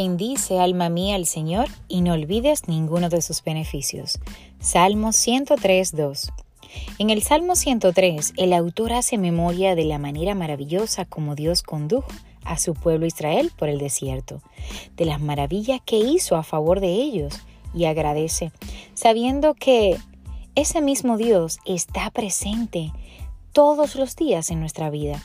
Bendice alma mía al Señor y no olvides ninguno de sus beneficios. Salmo 103, 2. En el Salmo 103, el autor hace memoria de la manera maravillosa como Dios condujo a su pueblo Israel por el desierto, de las maravillas que hizo a favor de ellos y agradece, sabiendo que ese mismo Dios está presente todos los días en nuestra vida.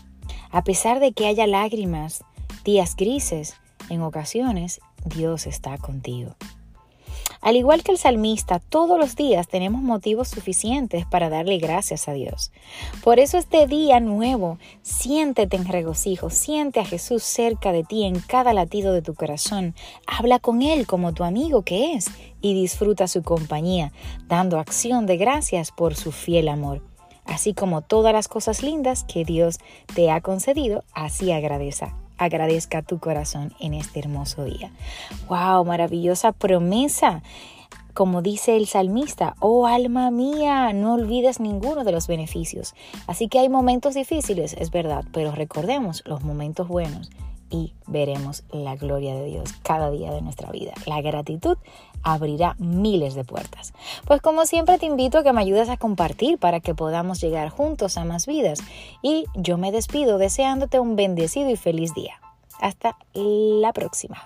A pesar de que haya lágrimas, días grises, en ocasiones Dios está contigo. Al igual que el salmista, todos los días tenemos motivos suficientes para darle gracias a Dios. Por eso este día nuevo, siéntete en regocijo, siente a Jesús cerca de ti en cada latido de tu corazón, habla con Él como tu amigo que es y disfruta su compañía, dando acción de gracias por su fiel amor. Así como todas las cosas lindas que Dios te ha concedido, así agradeza agradezca tu corazón en este hermoso día. ¡Wow! Maravillosa promesa. Como dice el salmista, oh alma mía, no olvides ninguno de los beneficios. Así que hay momentos difíciles, es verdad, pero recordemos los momentos buenos y veremos la gloria de Dios cada día de nuestra vida. La gratitud abrirá miles de puertas. Pues como siempre te invito a que me ayudes a compartir para que podamos llegar juntos a más vidas. Y yo me despido deseándote un bendecido y feliz día. Hasta la próxima.